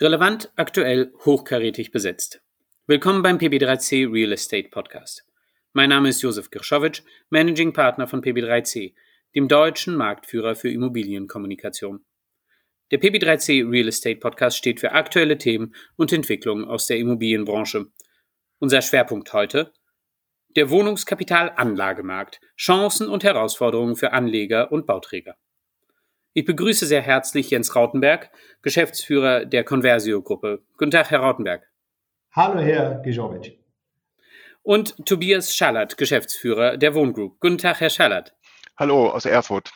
Relevant, aktuell, hochkarätig besetzt. Willkommen beim PB3C Real Estate Podcast. Mein Name ist Josef Girschowitsch, Managing Partner von PB3C, dem deutschen Marktführer für Immobilienkommunikation. Der PB3C Real Estate Podcast steht für aktuelle Themen und Entwicklungen aus der Immobilienbranche. Unser Schwerpunkt heute der Wohnungskapitalanlagemarkt, Chancen und Herausforderungen für Anleger und Bauträger. Ich begrüße sehr herzlich Jens Rautenberg, Geschäftsführer der Conversio-Gruppe. Guten Tag, Herr Rautenberg. Hallo, Herr Gijovic. Und Tobias Schallert, Geschäftsführer der Wohngroup. Guten Tag, Herr Schallert. Hallo aus Erfurt.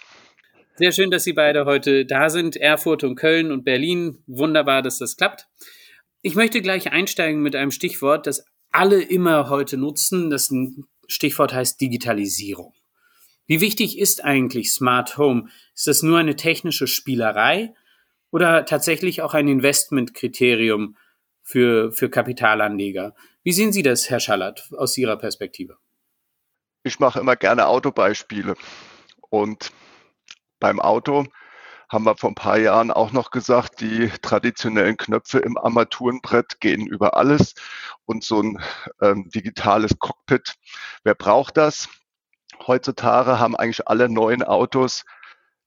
Sehr schön, dass Sie beide heute da sind. Erfurt und Köln und Berlin. Wunderbar, dass das klappt. Ich möchte gleich einsteigen mit einem Stichwort, das alle immer heute nutzen. Das Stichwort heißt Digitalisierung. Wie wichtig ist eigentlich Smart Home? Ist das nur eine technische Spielerei oder tatsächlich auch ein Investmentkriterium für, für Kapitalanleger? Wie sehen Sie das, Herr Schallert, aus Ihrer Perspektive? Ich mache immer gerne Autobeispiele. Und beim Auto haben wir vor ein paar Jahren auch noch gesagt, die traditionellen Knöpfe im Armaturenbrett gehen über alles und so ein ähm, digitales Cockpit. Wer braucht das? Heutzutage haben eigentlich alle neuen Autos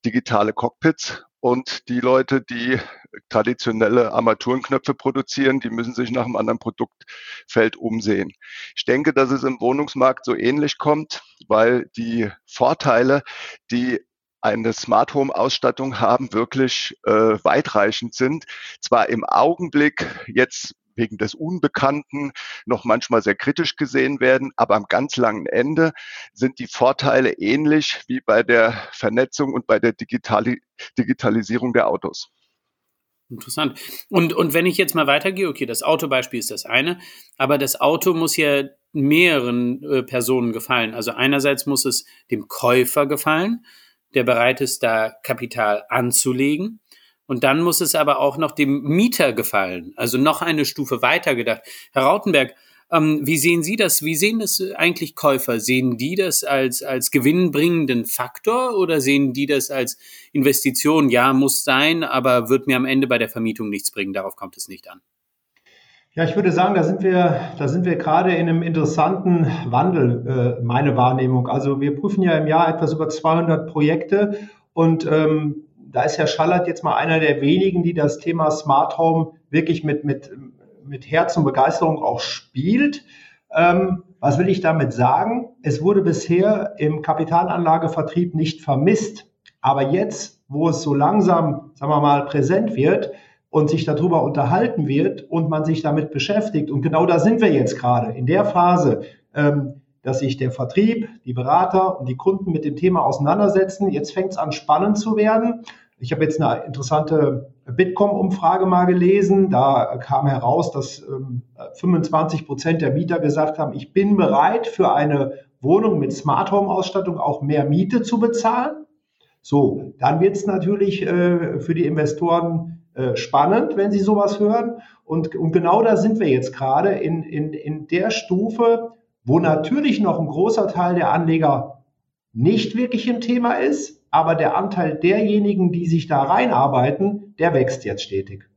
digitale Cockpits und die Leute, die traditionelle Armaturenknöpfe produzieren, die müssen sich nach einem anderen Produktfeld umsehen. Ich denke, dass es im Wohnungsmarkt so ähnlich kommt, weil die Vorteile, die eine Smart Home Ausstattung haben, wirklich äh, weitreichend sind. Zwar im Augenblick jetzt wegen des Unbekannten noch manchmal sehr kritisch gesehen werden. Aber am ganz langen Ende sind die Vorteile ähnlich wie bei der Vernetzung und bei der Digitali Digitalisierung der Autos. Interessant. Und, und wenn ich jetzt mal weitergehe, okay, das Autobeispiel ist das eine, aber das Auto muss ja mehreren äh, Personen gefallen. Also einerseits muss es dem Käufer gefallen, der bereit ist, da Kapital anzulegen. Und dann muss es aber auch noch dem Mieter gefallen. Also noch eine Stufe weiter gedacht. Herr Rautenberg, ähm, wie sehen Sie das? Wie sehen das eigentlich Käufer? Sehen die das als, als gewinnbringenden Faktor oder sehen die das als Investition? Ja, muss sein, aber wird mir am Ende bei der Vermietung nichts bringen. Darauf kommt es nicht an. Ja, ich würde sagen, da sind wir, da sind wir gerade in einem interessanten Wandel, äh, meine Wahrnehmung. Also wir prüfen ja im Jahr etwas über 200 Projekte und ähm, da ist Herr Schallert jetzt mal einer der wenigen, die das Thema Smart Home wirklich mit, mit, mit Herz und Begeisterung auch spielt. Ähm, was will ich damit sagen? Es wurde bisher im Kapitalanlagevertrieb nicht vermisst. Aber jetzt, wo es so langsam, sagen wir mal, präsent wird und sich darüber unterhalten wird und man sich damit beschäftigt, und genau da sind wir jetzt gerade, in der Phase, ähm, dass sich der Vertrieb, die Berater und die Kunden mit dem Thema auseinandersetzen. Jetzt fängt es an, spannend zu werden. Ich habe jetzt eine interessante Bitkom-Umfrage mal gelesen. Da kam heraus, dass 25 ähm, Prozent der Mieter gesagt haben, ich bin bereit, für eine Wohnung mit Smart Home-Ausstattung auch mehr Miete zu bezahlen. So, dann wird es natürlich äh, für die Investoren äh, spannend, wenn sie sowas hören. Und, und genau da sind wir jetzt gerade in, in, in der Stufe, wo natürlich noch ein großer Teil der Anleger nicht wirklich im Thema ist, aber der Anteil derjenigen, die sich da reinarbeiten, der wächst jetzt stetig.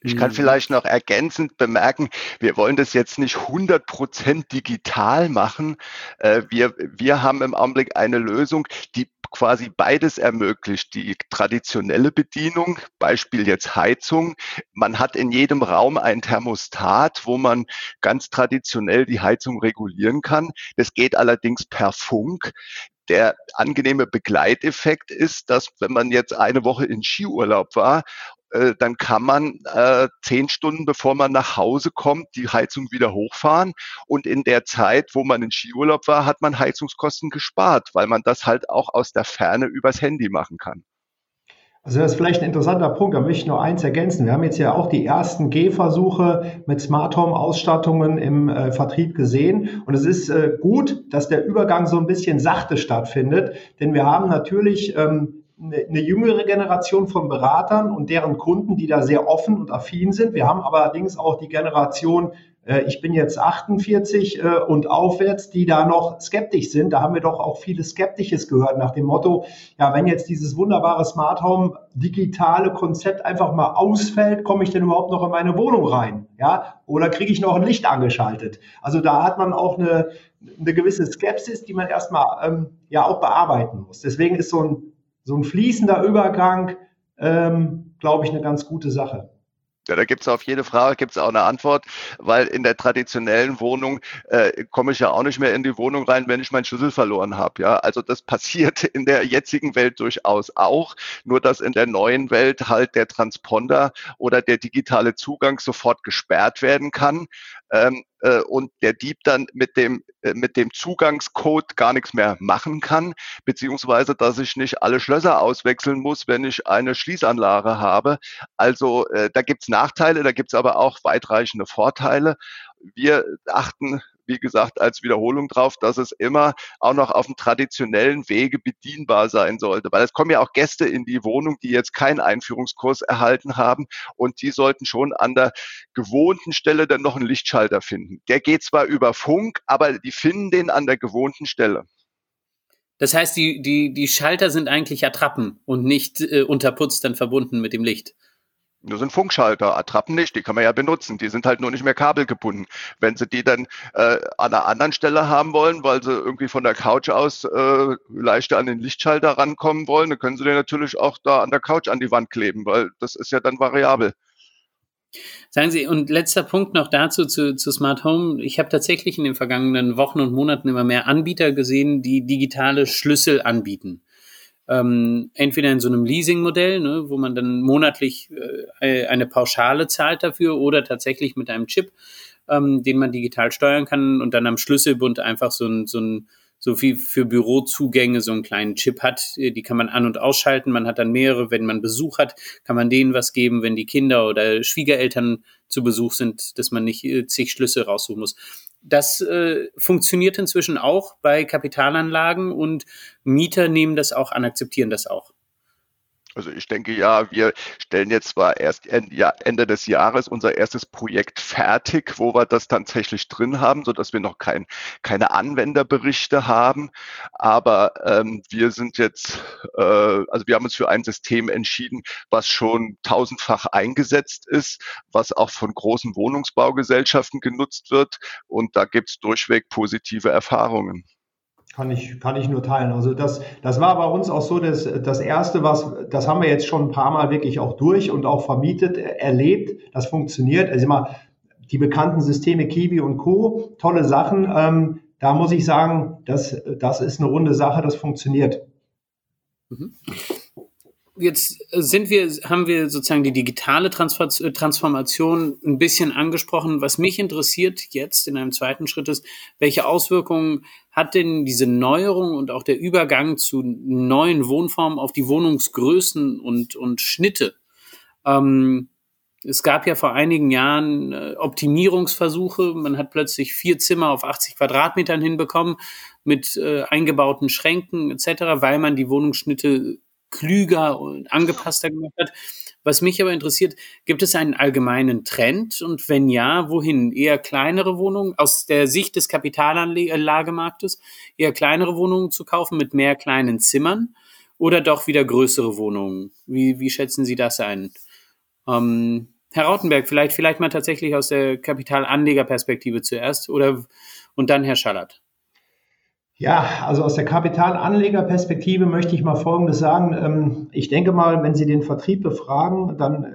Ich kann vielleicht noch ergänzend bemerken, wir wollen das jetzt nicht 100% digital machen. Äh, wir, wir haben im Augenblick eine Lösung, die quasi beides ermöglicht. Die traditionelle Bedienung, Beispiel jetzt Heizung. Man hat in jedem Raum ein Thermostat, wo man ganz traditionell die Heizung regulieren kann. Das geht allerdings per Funk der angenehme Begleiteffekt ist, dass wenn man jetzt eine Woche in Skiurlaub war, äh, dann kann man äh, zehn Stunden bevor man nach Hause kommt, die Heizung wieder hochfahren. Und in der Zeit, wo man in Skiurlaub war, hat man Heizungskosten gespart, weil man das halt auch aus der Ferne übers Handy machen kann. Also das ist vielleicht ein interessanter Punkt, da möchte ich nur eins ergänzen. Wir haben jetzt ja auch die ersten Gehversuche mit Smart Home Ausstattungen im äh, Vertrieb gesehen und es ist äh, gut, dass der Übergang so ein bisschen sachte stattfindet, denn wir haben natürlich ähm, eine, jüngere Generation von Beratern und deren Kunden, die da sehr offen und affin sind. Wir haben allerdings auch die Generation Äh, ich bin jetzt 48 äh, und aufwärts, die da noch skeptisch sind. Da haben wir doch auch viele Skeptisches gehört nach dem Motto, ja, wenn jetzt dieses wunderbare Smart Home digitale Konzept einfach mal ausfällt, komme ich denn überhaupt noch in meine Wohnung rein? Ja, oder kriege ich noch ein Licht angeschaltet? Also da hat man auch eine, eine gewisse Skepsis, die man erstmal ähm, ja auch bearbeiten muss. Deswegen ist so ein, so ein fließender Übergang, ähm, glaube ich, eine ganz gute Sache. Ja, da gibt es auf jede Frage gibt's auch eine Antwort, weil in der traditionellen Wohnung äh, komme ich ja auch nicht mehr in die Wohnung rein, wenn ich meinen Schlüssel verloren habe. Ja, also das passiert in der jetzigen Welt durchaus auch, nur dass in der neuen Welt halt der Transponder oder der digitale Zugang sofort gesperrt werden kann ähm, äh, und der Dieb dann mit dem, äh, mit dem Zugangscode gar nichts mehr machen kann, beziehungsweise dass ich nicht alle Schlösser auswechseln muss, wenn ich eine Schließanlage habe. Also äh, da gibt's Nachteile, da gibt's aber auch weitreichende Vorteile. Wir achten wie gesagt, als Wiederholung drauf, dass es immer auch noch auf dem traditionellen Wege bedienbar sein sollte. Weil es kommen ja auch Gäste in die Wohnung, die jetzt keinen Einführungskurs erhalten haben und die sollten schon an der gewohnten Stelle dann noch einen Lichtschalter finden. Der geht zwar über Funk, aber die finden den an der gewohnten Stelle. Das heißt, die, die, die Schalter sind eigentlich Attrappen und nicht äh, unterputzt dann verbunden mit dem Licht. Das sind Funkschalter, Attrappen nicht, die kann man ja benutzen. Die sind halt nur nicht mehr kabelgebunden. Wenn Sie die dann äh, an einer anderen Stelle haben wollen, weil Sie irgendwie von der Couch aus äh, leichter an den Lichtschalter rankommen wollen, dann können Sie den natürlich auch da an der Couch an die Wand kleben, weil das ist ja dann variabel. Sagen Sie, und letzter Punkt noch dazu zu, zu Smart Home. Ich habe tatsächlich in den vergangenen Wochen und Monaten immer mehr Anbieter gesehen, die digitale Schlüssel anbieten ähm, entweder in so einem Leasing-Modell, ne, wo man dann monatlich äh, eine Pauschale zahlt dafür oder tatsächlich mit einem Chip, ähm, den man digital steuern kann und dann am Schlüsselbund einfach so ein, so ein so wie für Bürozugänge so einen kleinen Chip hat, äh, die kann man an- und ausschalten. Man hat dann mehrere, wenn man Besuch hat, kann man denen was geben, wenn die Kinder oder Schwiegereltern zu Besuch sind, dass man nicht äh, zig Schlüssel raussuchen muss. Das äh, funktioniert inzwischen auch bei Kapitalanlagen und Mieter nehmen das auch an, akzeptieren das auch. Also ich denke ja, wir stellen jetzt zwar erst Ende des Jahres unser erstes Projekt fertig, wo wir das tatsächlich drin haben, so dass wir noch kein, keine Anwenderberichte haben. Aber ähm, wir sind jetzt, äh, also wir haben uns für ein System entschieden, was schon tausendfach eingesetzt ist, was auch von großen Wohnungsbaugesellschaften genutzt wird. Und da gibt es durchweg positive Erfahrungen. Kann ich, kann ich nur teilen. Also das, das war bei uns auch so, dass das erste, was, das haben wir jetzt schon ein paar Mal wirklich auch durch und auch vermietet, erlebt. Das funktioniert. Also immer die bekannten Systeme Kiwi und Co. Tolle Sachen. Ähm, da muss ich sagen, das, das ist eine runde Sache. Das funktioniert. Mhm jetzt sind wir, haben wir sozusagen die digitale Transformation ein bisschen angesprochen. Was mich interessiert jetzt in einem zweiten Schritt ist, welche Auswirkungen hat denn diese Neuerung und auch der Übergang zu neuen Wohnformen auf die Wohnungsgrößen und, und Schnitte? Ähm, es gab ja vor einigen Jahren äh, Optimierungsversuche. Man hat plötzlich vier Zimmer auf 80 Quadratmetern hinbekommen mit äh, eingebauten Schränken etc., weil man die Wohnungsschnitte klüger und angepasster gemacht hat. Was mich aber interessiert, gibt es einen allgemeinen Trend und wenn ja, wohin? Eher kleinere Wohnungen aus der Sicht des Kapitalanlagemarktes, eher kleinere Wohnungen zu kaufen mit mehr kleinen Zimmern oder doch wieder größere Wohnungen? Wie, wie schätzen Sie das ein? Ähm, Herr Rautenberg, vielleicht, vielleicht mal tatsächlich aus der Kapitalanlegerperspektive zuerst oder und dann Herr Schallert. Ja, also aus der Kapitalanlegerperspektive möchte ich mal Folgendes sagen. Ähm, ich denke mal, wenn Sie den Vertrieb befragen, dann äh,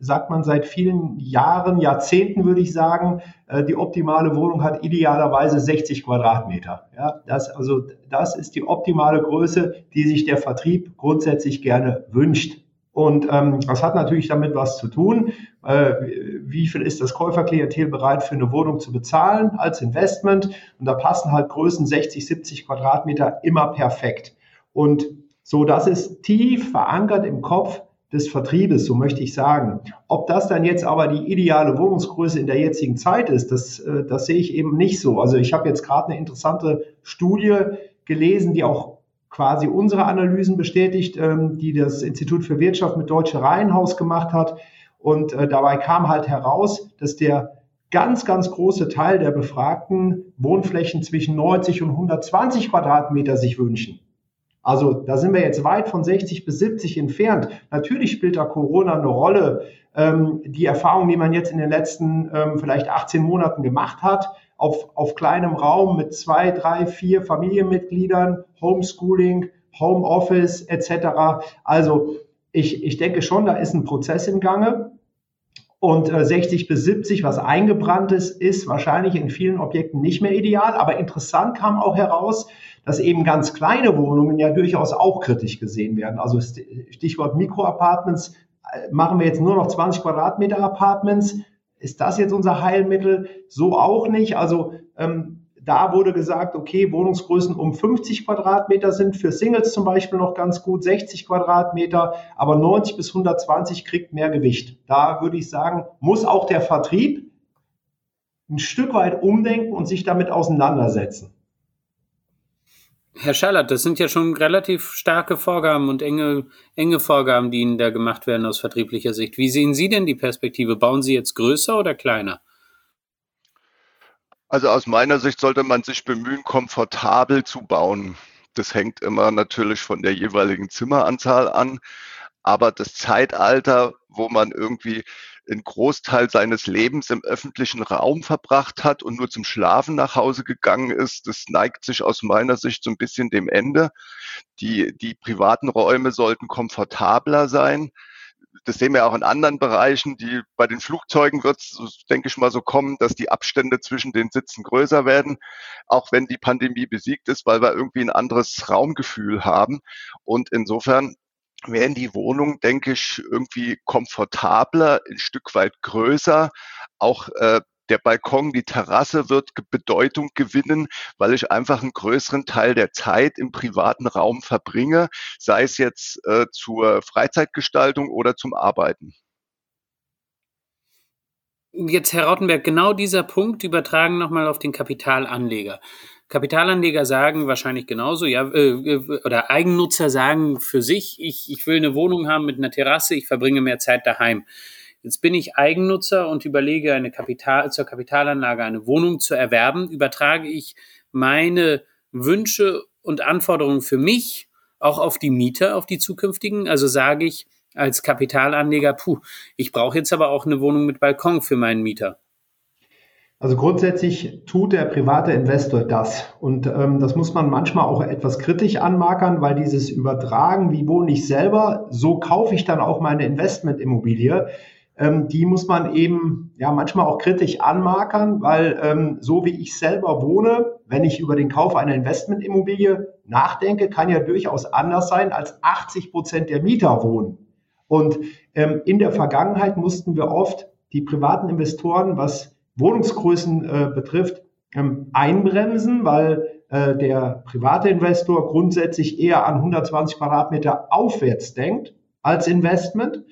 sagt man seit vielen Jahren, Jahrzehnten würde ich sagen, äh, die optimale Wohnung hat idealerweise 60 Quadratmeter. Ja, das, also das ist die optimale Größe, die sich der Vertrieb grundsätzlich gerne wünscht. Und ähm, das hat natürlich damit was zu tun. Äh, wie viel ist das Käuferklientel bereit für eine Wohnung zu bezahlen als Investment? Und da passen halt Größen 60, 70 Quadratmeter immer perfekt. Und so, das ist tief verankert im Kopf des Vertriebes, so möchte ich sagen. Ob das dann jetzt aber die ideale Wohnungsgröße in der jetzigen Zeit ist, das, äh, das sehe ich eben nicht so. Also ich habe jetzt gerade eine interessante Studie gelesen, die auch quasi unsere Analysen bestätigt, ähm, die das Institut für Wirtschaft mit Deutsche Reihenhaus gemacht hat. Und äh, dabei kam halt heraus, dass der ganz, ganz große Teil der Befragten Wohnflächen zwischen 90 und 120 Quadratmeter sich wünschen. Also da sind wir jetzt weit von 60 bis 70 entfernt. Natürlich spielt da Corona eine Rolle. Ähm, die Erfahrung, die man jetzt in den letzten ähm, vielleicht 18 Monaten gemacht hat, auf, auf kleinem Raum mit zwei, drei, vier Familienmitgliedern, Homeschooling, Homeoffice etc. Also ich, ich denke schon, da ist ein Prozess im Gange. Und äh, 60 bis 70, was eingebrannt ist, ist wahrscheinlich in vielen Objekten nicht mehr ideal. Aber interessant kam auch heraus, dass eben ganz kleine Wohnungen ja durchaus auch kritisch gesehen werden. Also Stichwort Mikroapartments, äh, machen wir jetzt nur noch 20 Quadratmeter Apartments. Ist das jetzt unser Heilmittel? So auch nicht. Also ähm, da wurde gesagt, okay, Wohnungsgrößen um 50 Quadratmeter sind für Singles zum Beispiel noch ganz gut, 60 Quadratmeter, aber 90 bis 120 kriegt mehr Gewicht. Da würde ich sagen, muss auch der Vertrieb ein Stück weit umdenken und sich damit auseinandersetzen. Herr Schallert, das sind ja schon relativ starke Vorgaben und enge, enge Vorgaben, die Ihnen da gemacht werden aus vertrieblicher Sicht. Wie sehen Sie denn die Perspektive? Bauen Sie jetzt größer oder kleiner? Also aus meiner Sicht sollte man sich bemühen, komfortabel zu bauen. Das hängt immer natürlich von der jeweiligen Zimmeranzahl an. Aber das Zeitalter, wo man irgendwie einen Großteil seines Lebens im öffentlichen Raum verbracht hat und nur zum Schlafen nach Hause gegangen ist, das neigt sich aus meiner Sicht so ein bisschen dem Ende. Die, die privaten Räume sollten komfortabler sein das sehen wir auch in anderen Bereichen, die bei den Flugzeugen wird es, denke ich mal, so kommen, dass die Abstände zwischen den Sitzen größer werden, auch wenn die Pandemie besiegt ist, weil wir irgendwie ein anderes Raumgefühl haben. Und insofern werden die Wohnungen, denke ich, irgendwie komfortabler, ein Stück weit größer, auch äh, der Balkon, die Terrasse wird Bedeutung gewinnen, weil ich einfach einen größeren Teil der Zeit im privaten Raum verbringe, sei es jetzt äh, zur Freizeitgestaltung oder zum Arbeiten. Jetzt, Herr Rautenberg, genau dieser Punkt übertragen nochmal auf den Kapitalanleger. Kapitalanleger sagen wahrscheinlich genauso, ja, äh, äh, oder Eigennutzer sagen für sich, ich, ich will eine Wohnung haben mit einer Terrasse, ich verbringe mehr Zeit daheim. Jetzt bin ich Eigennutzer und überlege, eine Kapital, zur Kapitalanlage eine Wohnung zu erwerben. Übertrage ich meine Wünsche und Anforderungen für mich auch auf die Mieter, auf die zukünftigen? Also sage ich als Kapitalanleger, puh, ich brauche jetzt aber auch eine Wohnung mit Balkon für meinen Mieter. Also grundsätzlich tut der private Investor das. Und ähm, das muss man manchmal auch etwas kritisch anmarkern, weil dieses Übertragen, wie wohne ich selber, so kaufe ich dann auch meine Investmentimmobilie ähm, die muss man eben ja manchmal auch kritisch anmarkern, weil ähm, so wie ich selber wohne, wenn ich über den Kauf einer Investmentimmobilie nachdenke, kann ja durchaus anders sein, als 80 Prozent der Mieter wohnen. Und ähm, in der Vergangenheit mussten wir oft die privaten Investoren, was Wohnungsgrößen äh, betrifft, ähm, einbremsen, weil äh, der private Investor grundsätzlich eher an 120 Quadratmeter aufwärts denkt als Investment.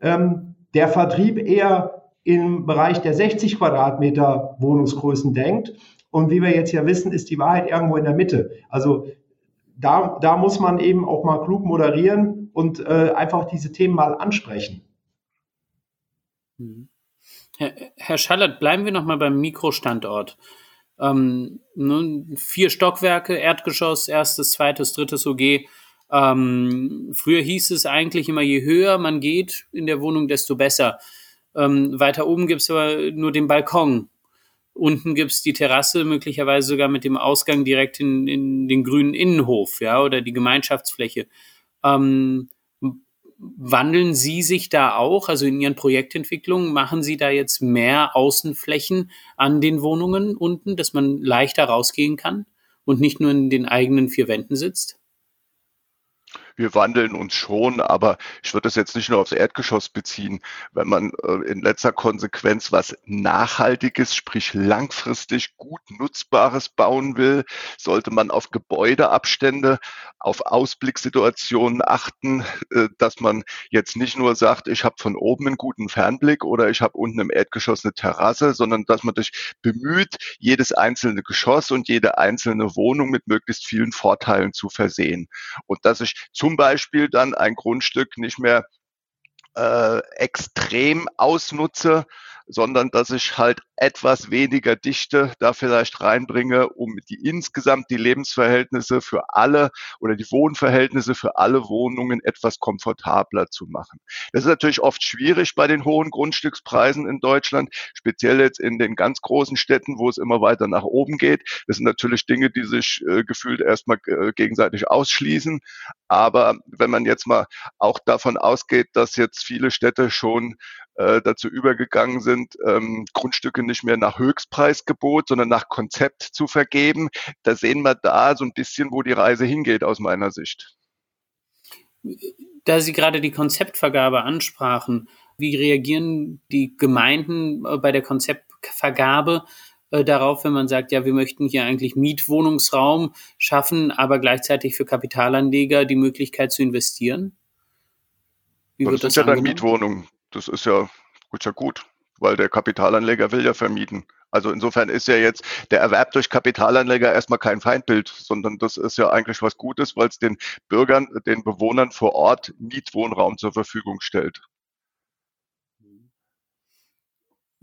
Ähm, der Vertrieb eher im Bereich der 60 Quadratmeter Wohnungsgrößen denkt. Und wie wir jetzt ja wissen, ist die Wahrheit irgendwo in der Mitte. Also da, da muss man eben auch mal klug moderieren und äh, einfach diese Themen mal ansprechen. Mhm. Herr, Herr Schallert, bleiben wir noch mal beim Mikrostandort. Ähm, vier Stockwerke, Erdgeschoss, erstes, zweites, drittes OG. Ähm, früher hieß es eigentlich immer, je höher man geht in der Wohnung, desto besser. Ähm, weiter oben gibt es aber nur den Balkon. Unten gibt es die Terrasse, möglicherweise sogar mit dem Ausgang direkt in, in den grünen Innenhof, ja, oder die Gemeinschaftsfläche. Ähm, wandeln Sie sich da auch, also in Ihren Projektentwicklungen, machen Sie da jetzt mehr Außenflächen an den Wohnungen unten, dass man leichter rausgehen kann und nicht nur in den eigenen vier Wänden sitzt? Wir wandeln uns schon, aber ich würde das jetzt nicht nur aufs Erdgeschoss beziehen. Wenn man äh, in letzter Konsequenz was Nachhaltiges, sprich langfristig gut Nutzbares bauen will, sollte man auf Gebäudeabstände, auf Ausblickssituationen achten, äh, dass man jetzt nicht nur sagt, ich habe von oben einen guten Fernblick oder ich habe unten im Erdgeschoss eine Terrasse, sondern dass man sich bemüht, jedes einzelne Geschoss und jede einzelne Wohnung mit möglichst vielen Vorteilen zu versehen. Und dass ich zum Beispiel dann ein Grundstück nicht mehr äh, extrem ausnutze, sondern dass ich halt etwas weniger Dichte da vielleicht reinbringe, um die insgesamt die Lebensverhältnisse für alle oder die Wohnverhältnisse für alle Wohnungen etwas komfortabler zu machen. Das ist natürlich oft schwierig bei den hohen Grundstückspreisen in Deutschland, speziell jetzt in den ganz großen Städten, wo es immer weiter nach oben geht. Das sind natürlich Dinge, die sich äh, gefühlt erstmal äh, gegenseitig ausschließen. Aber wenn man jetzt mal auch davon ausgeht, dass jetzt viele Städte schon äh, dazu übergegangen sind, ähm, Grundstücke nicht mehr nach Höchstpreisgebot, sondern nach Konzept zu vergeben. Da sehen wir da so ein bisschen, wo die Reise hingeht aus meiner Sicht. Da Sie gerade die Konzeptvergabe ansprachen, wie reagieren die Gemeinden äh, bei der Konzeptvergabe äh, darauf, wenn man sagt, ja, wir möchten hier eigentlich Mietwohnungsraum schaffen, aber gleichzeitig für Kapitalanleger die Möglichkeit zu investieren? Wie das, das sind ja dann Mietwohnungen das ist ja, ist ja gut, weil der Kapitalanleger will ja vermieten. Also insofern ist ja jetzt der Erwerb durch Kapitalanleger erstmal kein Feindbild, sondern das ist ja eigentlich was Gutes, weil es den Bürgern, den Bewohnern vor Ort Mietwohnraum zur Verfügung stellt.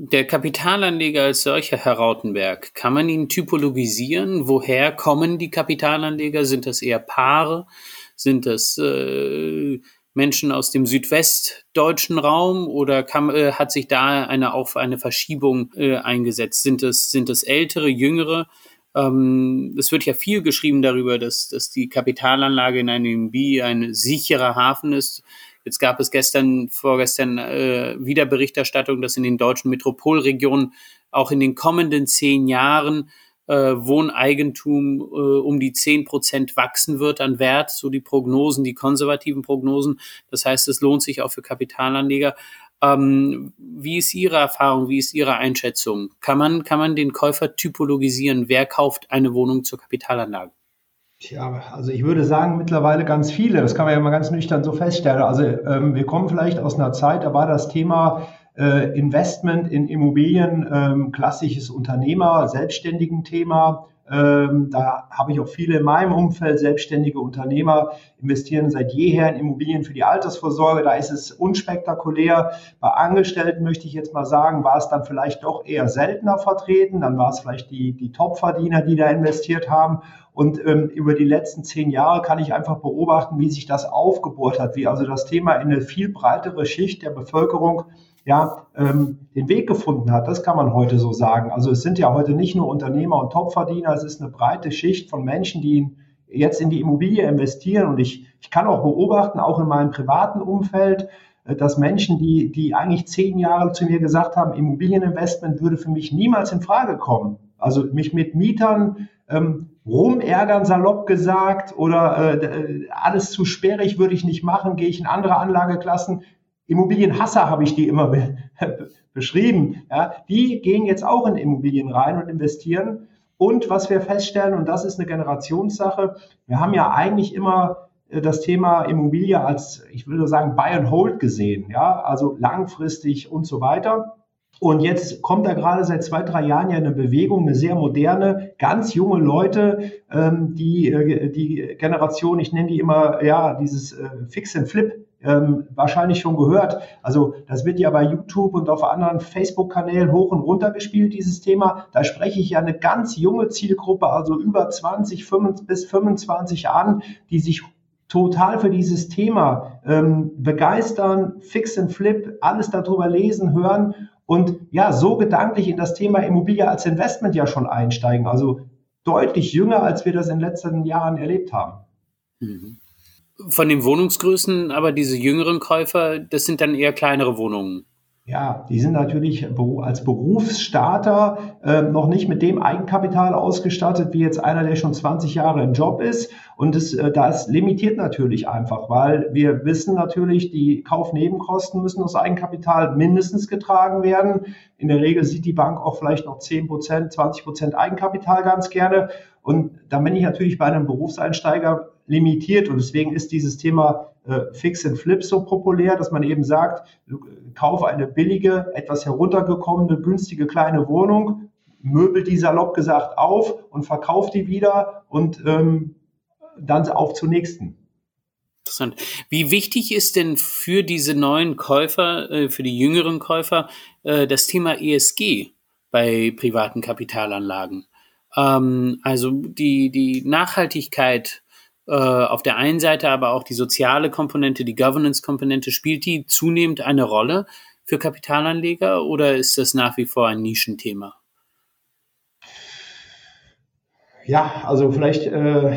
Der Kapitalanleger als solcher, Herr Rautenberg, kann man ihn typologisieren? Woher kommen die Kapitalanleger? Sind das eher Paare? Sind das äh, Menschen aus dem südwestdeutschen Raum oder kam, äh, hat sich da eine auf eine Verschiebung äh, eingesetzt? Sind es sind es ältere, jüngere? Ähm, es wird ja viel geschrieben darüber, dass, dass die Kapitalanlage in einem B ein sicherer Hafen ist. Jetzt gab es gestern, vorgestern äh, wieder Berichterstattung, dass in den deutschen Metropolregionen auch in den kommenden zehn Jahren äh, Wohneigentum äh, um die zehn Prozent wachsen wird an Wert, so die Prognosen, die konservativen Prognosen. Das heißt, es lohnt sich auch für Kapitalanleger. Ähm, wie ist Ihre Erfahrung? Wie ist Ihre Einschätzung? Kann man, kann man den Käufer typologisieren? Wer kauft eine Wohnung zur Kapitalanlage? Tja, also ich würde sagen, mittlerweile ganz viele. Das kann man ja mal ganz nüchtern so feststellen. Also ähm, wir kommen vielleicht aus einer Zeit, da war das Thema äh, Investment in Immobilien, ähm, klassisches Unternehmer, selbstständigen Thema. Ähm, da habe ich auch viele in meinem Umfeld, selbstständige Unternehmer, investieren seit jeher in Immobilien für die Altersvorsorge. Da ist es unspektakulär. Bei Angestellten möchte ich jetzt mal sagen, war es dann vielleicht doch eher seltener vertreten. Dann war es vielleicht die, die Topverdiener, die da investiert haben. Und ähm, über die letzten zehn Jahre kann ich einfach beobachten, wie sich das aufgebohrt hat, wie also das Thema in eine viel breitere Schicht der Bevölkerung ja, ähm, den Weg gefunden hat. Das kann man heute so sagen. Also es sind ja heute nicht nur Unternehmer und Topverdiener, es ist eine breite Schicht von Menschen, die jetzt in die Immobilie investieren. Und ich, ich kann auch beobachten, auch in meinem privaten Umfeld, äh, dass Menschen, die, die eigentlich zehn Jahre zu mir gesagt haben, Immobilieninvestment würde für mich niemals in Frage kommen. Also mich mit Mietern ähm, rumärgern, salopp gesagt, oder äh, alles zu sperrig würde ich nicht machen, gehe ich in andere Anlageklassen. Immobilienhasser habe ich die immer be beschrieben. Ja, die gehen jetzt auch in Immobilien rein und investieren. Und was wir feststellen, und das ist eine Generationssache, wir haben ja eigentlich immer äh, das Thema Immobilie als, ich würde sagen, Buy and Hold gesehen, ja, also langfristig und so weiter. Und jetzt kommt da gerade seit zwei, drei Jahren ja eine Bewegung, eine sehr moderne, ganz junge Leute, ähm, die, äh, die Generation, ich nenne die immer, ja, dieses äh, Fix and Flip ähm, wahrscheinlich schon gehört. Also das wird ja bei YouTube und auf anderen Facebook-Kanälen hoch und runter gespielt, dieses Thema. Da spreche ich ja eine ganz junge Zielgruppe, also über 20 25, bis 25 an, die sich total für dieses Thema ähm, begeistern, fix and flip, alles darüber lesen, hören und ja, so gedanklich in das Thema Immobilie als Investment ja schon einsteigen. Also deutlich jünger, als wir das in den letzten Jahren erlebt haben. Mhm. Von den Wohnungsgrößen, aber diese jüngeren Käufer, das sind dann eher kleinere Wohnungen. Ja, die sind natürlich als Berufsstarter äh, noch nicht mit dem Eigenkapital ausgestattet, wie jetzt einer, der schon 20 Jahre im Job ist. Und das, äh, das limitiert natürlich einfach, weil wir wissen natürlich, die Kaufnebenkosten müssen aus Eigenkapital mindestens getragen werden. In der Regel sieht die Bank auch vielleicht noch 10 Prozent, 20 Prozent Eigenkapital ganz gerne. Und da bin ich natürlich bei einem Berufseinsteiger limitiert. Und deswegen ist dieses Thema äh, Fix and Flip so populär, dass man eben sagt, kauf eine billige, etwas heruntergekommene, günstige kleine Wohnung, möbel die salopp gesagt auf und verkauf die wieder und ähm, dann auf zur nächsten. Interessant. Wie wichtig ist denn für diese neuen Käufer, äh, für die jüngeren Käufer, äh, das Thema ESG? bei privaten Kapitalanlagen. Ähm, also die, die Nachhaltigkeit äh, auf der einen Seite, aber auch die soziale Komponente, die Governance-Komponente, spielt die zunehmend eine Rolle für Kapitalanleger oder ist das nach wie vor ein Nischenthema? Ja, also vielleicht äh,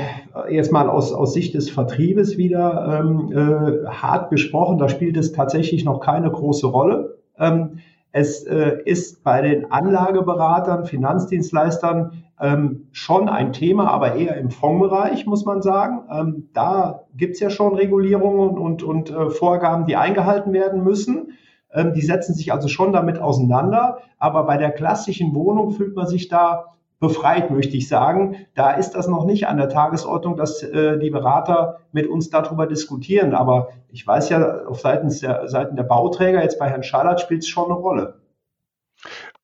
jetzt aus, aus Sicht des Vertriebes wieder ähm, äh, hart gesprochen, da spielt es tatsächlich noch keine große Rolle. Ähm, es äh, ist bei den Anlageberatern, Finanzdienstleistern ähm, schon ein Thema, aber eher im Fondsbereich, muss man sagen. Ähm, da gibt es ja schon Regulierungen und, und äh, Vorgaben, die eingehalten werden müssen. Ähm, die setzen sich also schon damit auseinander. Aber bei der klassischen Wohnung fühlt man sich da befreit, möchte ich sagen. Da ist das noch nicht an der Tagesordnung, dass äh, die Berater mit uns darüber diskutieren. Aber ich weiß ja, auf Seiten der, Seiten der Bauträger, jetzt bei Herrn Schallert, spielt es schon eine Rolle.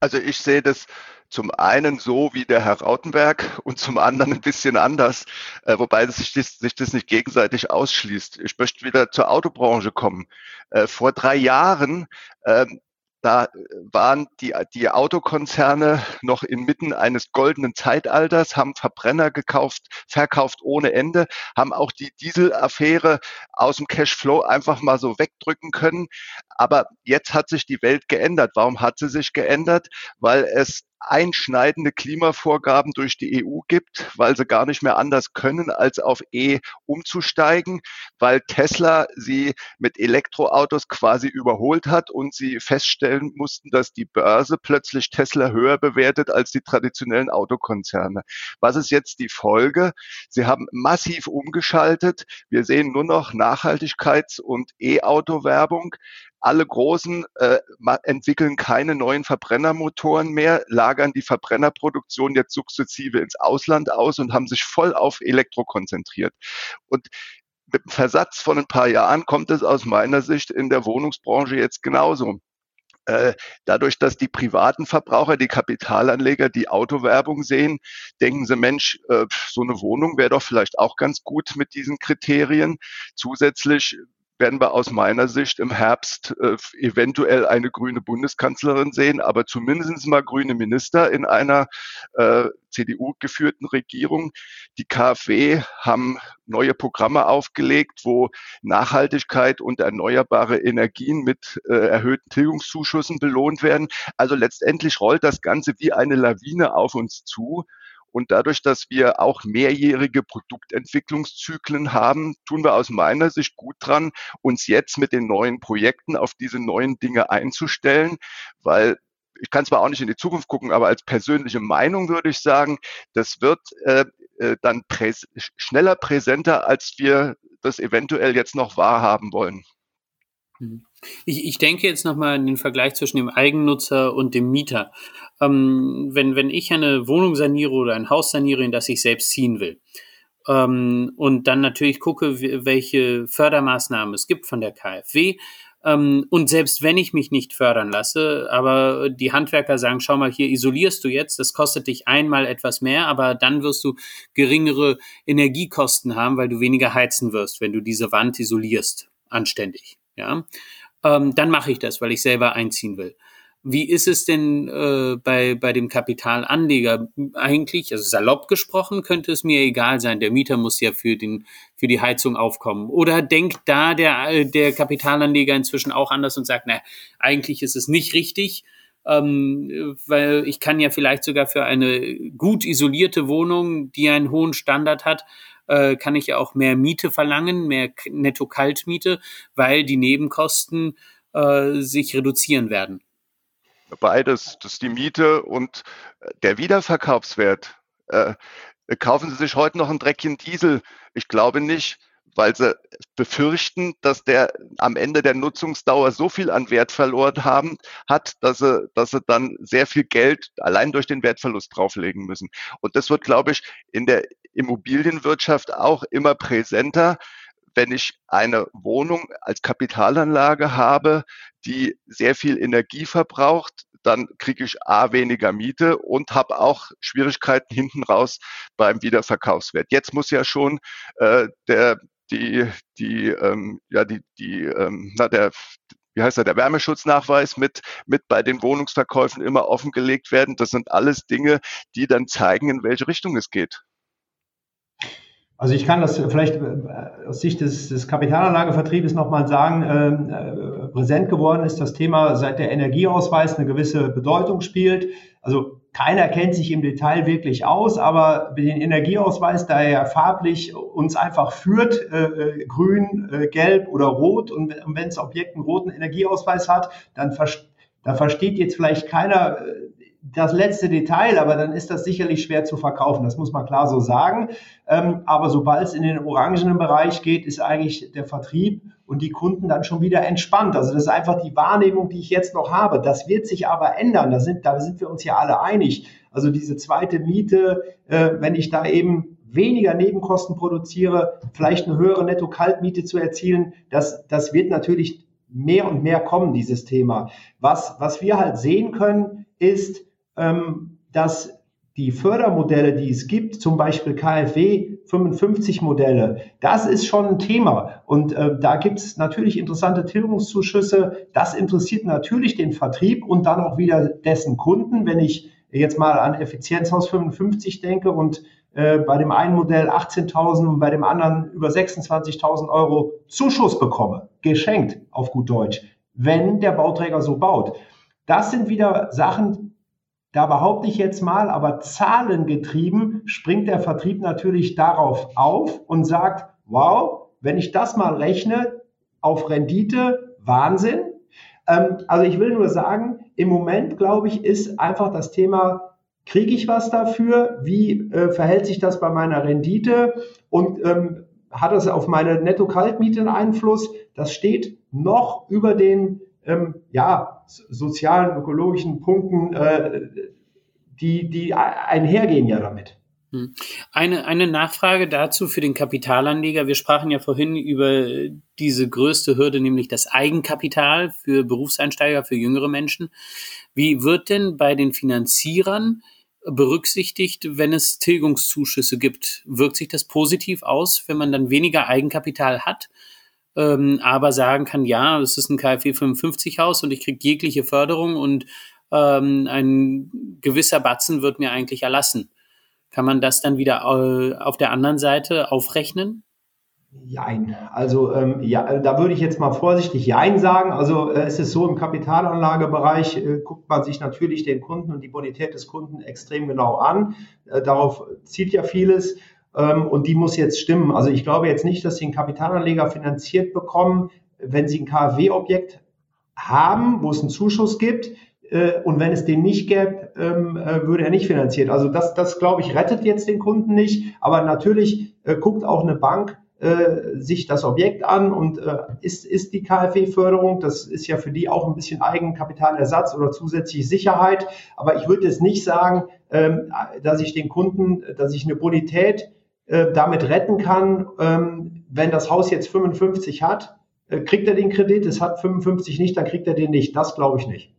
Also ich sehe das zum einen so wie der Herr Rautenberg und zum anderen ein bisschen anders, äh, wobei sich das, sich das nicht gegenseitig ausschließt. Ich möchte wieder zur Autobranche kommen. Äh, vor drei Jahren ähm, da waren die, die Autokonzerne noch inmitten eines goldenen Zeitalters, haben Verbrenner gekauft, verkauft ohne Ende, haben auch die Dieselaffäre aus dem Cashflow einfach mal so wegdrücken können. Aber jetzt hat sich die Welt geändert. Warum hat sie sich geändert? Weil es einschneidende Klimavorgaben durch die EU gibt, weil sie gar nicht mehr anders können, als auf E umzusteigen, weil Tesla sie mit Elektroautos quasi überholt hat und sie feststellen mussten, dass die Börse plötzlich Tesla höher bewertet als die traditionellen Autokonzerne. Was ist jetzt die Folge? Sie haben massiv umgeschaltet. Wir sehen nur noch Nachhaltigkeits- und E-Auto-Werbung. Alle Großen äh, entwickeln keine neuen Verbrennermotoren mehr, lagern die Verbrennerproduktion jetzt sukzessive ins Ausland aus und haben sich voll auf Elektro konzentriert. Und mit dem Versatz von ein paar Jahren kommt es aus meiner Sicht in der Wohnungsbranche jetzt genauso äh, dadurch, dass die privaten Verbraucher, die Kapitalanleger die Autowerbung sehen, denken sie, Mensch, äh, so eine Wohnung wäre doch vielleicht auch ganz gut mit diesen Kriterien. Zusätzlich werden wir aus meiner Sicht im Herbst äh, eventuell eine grüne Bundeskanzlerin sehen, aber zumindest mal grüne Minister in einer äh, CDU-geführten Regierung. Die KfW haben neue Programme aufgelegt, wo Nachhaltigkeit und erneuerbare Energien mit äh, erhöhten Tilgungszuschüssen belohnt werden. Also letztendlich rollt das Ganze wie eine Lawine auf uns zu. Und dadurch, dass wir auch mehrjährige Produktentwicklungszyklen haben, tun wir aus meiner Sicht gut dran, uns jetzt mit den neuen Projekten auf diese neuen Dinge einzustellen, weil ich kann zwar auch nicht in die Zukunft gucken, aber als persönliche Meinung würde ich sagen, das wird äh, äh dann präs schneller präsenter, als wir das eventuell jetzt noch wahrhaben wollen. Mhm. Ich, ich denke jetzt nochmal an den Vergleich zwischen dem Eigennutzer und dem Mieter. Ähm, wenn, wenn ich eine Wohnung saniere oder ein Haus saniere, in das ich selbst ziehen will, ähm, und dann natürlich gucke, welche Fördermaßnahmen es gibt von der KfW, ähm, und selbst wenn ich mich nicht fördern lasse, aber die Handwerker sagen, schau mal, hier isolierst du jetzt, das kostet dich einmal etwas mehr, aber dann wirst du geringere Energiekosten haben, weil du weniger heizen wirst, wenn du diese Wand isolierst, anständig. Ja, ähm, dann mache ich das, weil ich selber einziehen will. Wie ist es denn äh, bei, bei dem Kapitalanleger eigentlich? Also salopp gesprochen könnte es mir egal sein. Der Mieter muss ja für, den, für die Heizung aufkommen. Oder denkt da der, der Kapitalanleger inzwischen auch anders und sagt, na, eigentlich ist es nicht richtig, ähm, weil ich kann ja vielleicht sogar für eine gut isolierte Wohnung, die einen hohen Standard hat, äh, kann ich ja auch mehr Miete verlangen, mehr Netto-Kaltmiete, weil die Nebenkosten äh, sich reduzieren werden. Beides, das ist die Miete und äh, der Wiederverkaufswert. Äh, kaufen Sie sich heute noch ein Dreckchen Diesel? Ich glaube nicht, weil sie befürchten, dass der am Ende der Nutzungsdauer so viel an Wert verloren haben, hat, dass sie, dass sie dann sehr viel Geld allein durch den Wertverlust drauflegen müssen. Und das wird, glaube ich, in der Immobilienwirtschaft auch immer präsenter, wenn ich eine Wohnung als Kapitalanlage habe, die sehr viel Energie verbraucht, dann kriege ich A weniger Miete und habe auch Schwierigkeiten hinten raus beim Wiederverkaufswert. Jetzt muss ja schon äh, der die die ähm, ja die die ähm, na der wie heißt er, der Wärmeschutznachweis mit, mit bei den Wohnungsverkäufen immer offengelegt werden. Das sind alles Dinge, die dann zeigen, in welche Richtung es geht. Also ich kann das vielleicht äh, aus Sicht des, des Kapitalanlagevertriebes nochmal sagen, ähm, äh, präsent geworden ist das Thema, seit der Energieausweis eine gewisse Bedeutung spielt. Also keiner kennt sich im Detail wirklich aus, aber den Energieausweis, da er farblich uns einfach führt, äh, äh grün, äh, gelb oder rot, und wenn das Objekt einen roten Energieausweis hat, dann da versteht jetzt vielleicht keiner das letzte Detail, aber dann ist das sicherlich schwer zu verkaufen. Das muss man klar so sagen. Ähm, aber sobald es in den orangenen Bereich geht, ist eigentlich der Vertrieb und die Kunden dann schon wieder entspannt. Also das ist einfach die Wahrnehmung, die ich jetzt noch habe. Das wird sich aber ändern. Da sind, da sind wir uns ja alle einig. Also diese zweite Miete, äh, wenn ich da eben weniger Nebenkosten produziere, vielleicht eine höhere Netto-Kaltmiete zu erzielen, das, das wird natürlich mehr und mehr kommen, dieses Thema. Was, was wir halt sehen können, ist, ähm, dass die Fördermodelle, die es gibt, zum Beispiel KfW 55 Modelle, das ist schon ein Thema. Und äh, da gibt es natürlich interessante Tilgungszuschüsse. Das interessiert natürlich den Vertrieb und dann auch wieder dessen Kunden. Wenn ich jetzt mal an Effizienzhaus 55 denke und äh, bei dem einen Modell 18.000 und bei dem anderen über 26.000 Euro Zuschuss bekomme, geschenkt auf gut Deutsch, wenn der Bauträger so baut. Das sind wieder Sachen, da behaupte ich jetzt mal, aber zahlengetrieben springt der Vertrieb natürlich darauf auf und sagt, wow, wenn ich das mal rechne auf Rendite, Wahnsinn. Ähm, also ich will nur sagen, im Moment, glaube ich, ist einfach das Thema, kriege ich was dafür? Wie äh, verhält sich das bei meiner Rendite? Und ähm, hat das auf meine Netto-Kaltmiete einen Einfluss? Das steht noch über den ähm, ja, sozialen, ökologischen Punkten, äh, die, die einhergehen ja damit. Hm. Eine, eine Nachfrage dazu für den Kapitalanleger. Wir sprachen ja vorhin über diese größte Hürde, nämlich das Eigenkapital für Berufseinsteiger, für jüngere Menschen. Wie wird denn bei den Finanzierern berücksichtigt, wenn es Tilgungszuschüsse gibt? Wirkt sich das positiv aus, wenn man dann weniger Eigenkapital hat? Ähm, aber sagen kann, ja, es ist ein KfW 55 Haus und ich kriege jegliche Förderung und ähm, ein gewisser Batzen wird mir eigentlich erlassen. Kann man das dann wieder äh, auf der anderen Seite aufrechnen? Jein. Also ähm, ja, da würde ich jetzt mal vorsichtig Jein sagen. Also äh, es ist so, im Kapitalanlagebereich äh, guckt man sich natürlich den Kunden und die Bonität des Kunden extrem genau an. Äh, darauf zieht ja vieles ähm, und die muss jetzt stimmen. Also ich glaube jetzt nicht, dass Sie einen Kapitalanleger finanziert bekommen, wenn Sie ein KfW-Objekt haben, wo es einen Zuschuss gibt. Äh, und wenn es den nicht gäbe, ähm, äh, würde er nicht finanziert. Also das, das glaube ich, rettet jetzt den Kunden nicht. Aber natürlich äh, guckt auch eine Bank sich das Objekt an und ist, ist die KfW-Förderung, das ist ja für die auch ein bisschen Eigenkapitalersatz oder zusätzliche Sicherheit. Aber ich würde jetzt nicht sagen, ähm, dass ich den Kunden, dass ich eine Bonität äh, damit retten kann, ähm, wenn das Haus jetzt 55 hat, äh, kriegt er den Kredit, es hat 55 nicht, dann kriegt er den nicht. Das glaube ich nicht.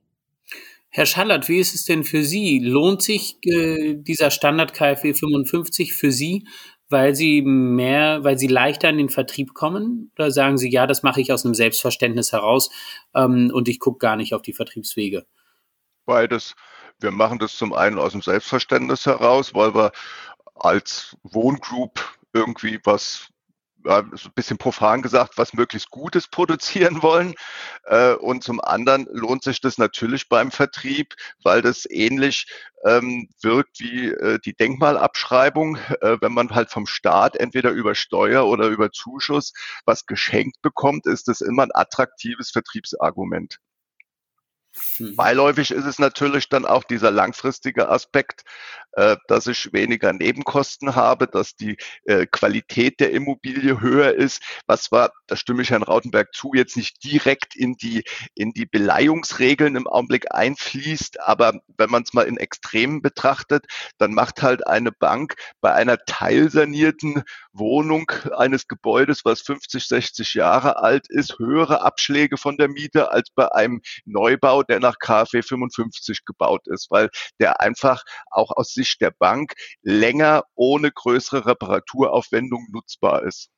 Herr Schallert, wie ist es denn für Sie? Lohnt sich äh, dieser Standard KfW 55 für Sie, weil Sie mehr, weil Sie leichter in den Vertrieb kommen? Oder sagen Sie, ja, das mache ich aus einem Selbstverständnis heraus ähm, und ich gucke gar nicht auf die Vertriebswege? Beides. Wir machen das zum einen aus dem Selbstverständnis heraus, weil wir als Wohngroup irgendwie was ja, so ein bisschen profan gesagt, was möglichst Gutes produzieren wollen. Äh, und zum anderen lohnt sich das natürlich beim Vertrieb, weil das ähnlich ähm, wirkt wie äh, die Denkmalabschreibung. Äh, wenn man halt vom Staat entweder über Steuer oder über Zuschuss was geschenkt bekommt, ist das immer ein attraktives Vertriebsargument. Hm. Beiläufig ist es natürlich dann auch dieser langfristige Aspekt, äh, dass ich weniger Nebenkosten habe, dass die äh, Qualität der Immobilie höher ist, was zwar, da stimme ich Herrn Rautenberg zu, jetzt nicht direkt in die, in die Beleihungsregeln im Augenblick einfließt, aber wenn man es mal in Extremen betrachtet, dann macht halt eine Bank bei einer teilsanierten Wohnung eines Gebäudes, was 50, 60 Jahre alt ist, höhere Abschläge von der Miete als bei einem Neubau, der nach KfW 55 gebaut ist, weil der einfach auch aus Sicht der Bank länger ohne größere Reparaturaufwendung nutzbar ist.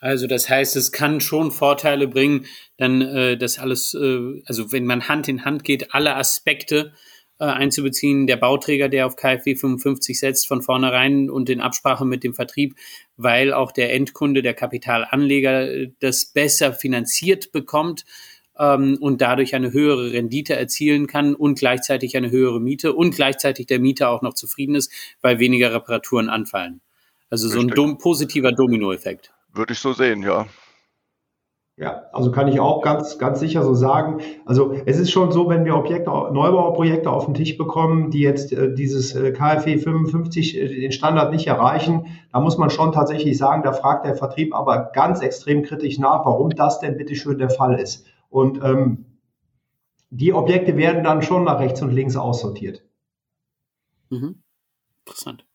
Also das heißt, es kann schon Vorteile bringen, dann äh, das alles, äh, also wenn man Hand in Hand geht, alle Aspekte äh, einzubeziehen, der Bauträger, der auf KfW 55 setzt, von vornherein und in Absprache mit dem Vertrieb, weil auch der Endkunde, der Kapitalanleger äh, das besser finanziert bekommt ähm, und dadurch eine höhere Rendite erzielen kann und gleichzeitig eine höhere Miete und gleichzeitig der Mieter auch noch zufrieden ist, weil weniger Reparaturen anfallen. Also Richtig. so ein dom positiver Dominoeffekt. Würde ich so sehen, ja. Ja, also kann ich auch ganz, ganz sicher so sagen. Also es ist schon so, wenn wir Objekte, Neubauprojekte auf den Tisch bekommen, die jetzt äh, dieses äh, KfW 55 äh, den Standard nicht erreichen, da muss man schon tatsächlich sagen, da fragt der Vertrieb aber ganz extrem kritisch nach, warum das denn bitte schön der Fall ist. Und ähm, die Objekte werden dann schon nach rechts und links aussortiert. Mhm. Interessant.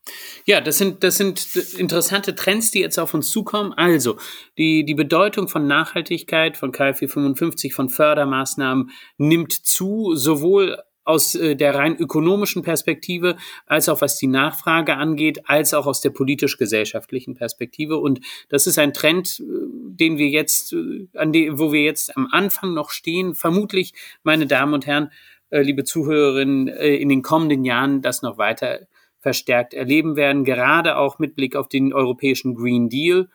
Ja, das sind, das sind interessante Trends, die jetzt auf uns zukommen. Also, die, die Bedeutung von Nachhaltigkeit, von KfW 55, von Fördermaßnahmen nimmt zu, sowohl aus äh, der rein ökonomischen Perspektive, als auch was die Nachfrage angeht, als auch aus der politisch-gesellschaftlichen Perspektive. Und das ist ein Trend, äh, den wir jetzt, äh, an dem, wo wir jetzt am Anfang noch stehen. Vermutlich, meine Damen und Herren, liebe Zuhörerinnen, in den kommenden Jahren das noch weiter verstärkt erleben werden, gerade auch mit Blick auf den europäischen Green Deal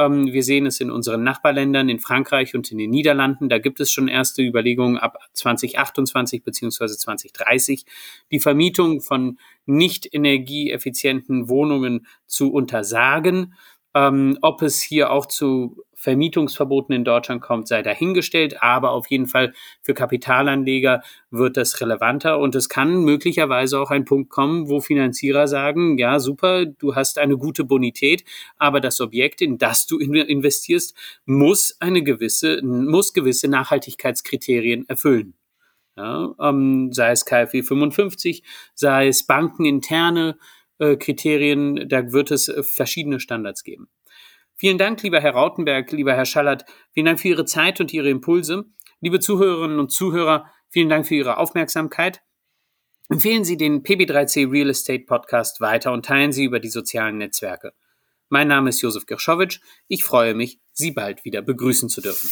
ähm, wir sehen es in unseren Nachbarländern, in Frankreich und in den Niederlanden. Da gibt es schon erste Überlegungen ab 2028 beziehungsweise 2030, die Vermietung von nicht energieeffizienten Wohnungen zu untersagen. Ähm, ob es hier auch zu Vermietungsverboten in Deutschland kommt, sei dahingestellt, aber auf jeden Fall für Kapitalanleger wird das relevanter und es kann möglicherweise auch ein Punkt kommen, wo Finanzierer sagen, ja, super, du hast eine gute Bonität, aber das Objekt, in das du investierst, muss eine gewisse, muss gewisse Nachhaltigkeitskriterien erfüllen. Ja, ähm, sei es KfW 55, sei es bankeninterne äh, Kriterien, da wird es äh, verschiedene Standards geben. Vielen Dank, lieber Herr Rautenberg, lieber Herr Schallert. Vielen Dank für Ihre Zeit und Ihre Impulse. Liebe Zuhörerinnen und Zuhörer, vielen Dank für Ihre Aufmerksamkeit. Empfehlen Sie den PB3C Real Estate Podcast weiter und teilen Sie über die sozialen Netzwerke. Mein Name ist Josef Gershowitsch. Ich freue mich, Sie bald wieder begrüßen zu dürfen.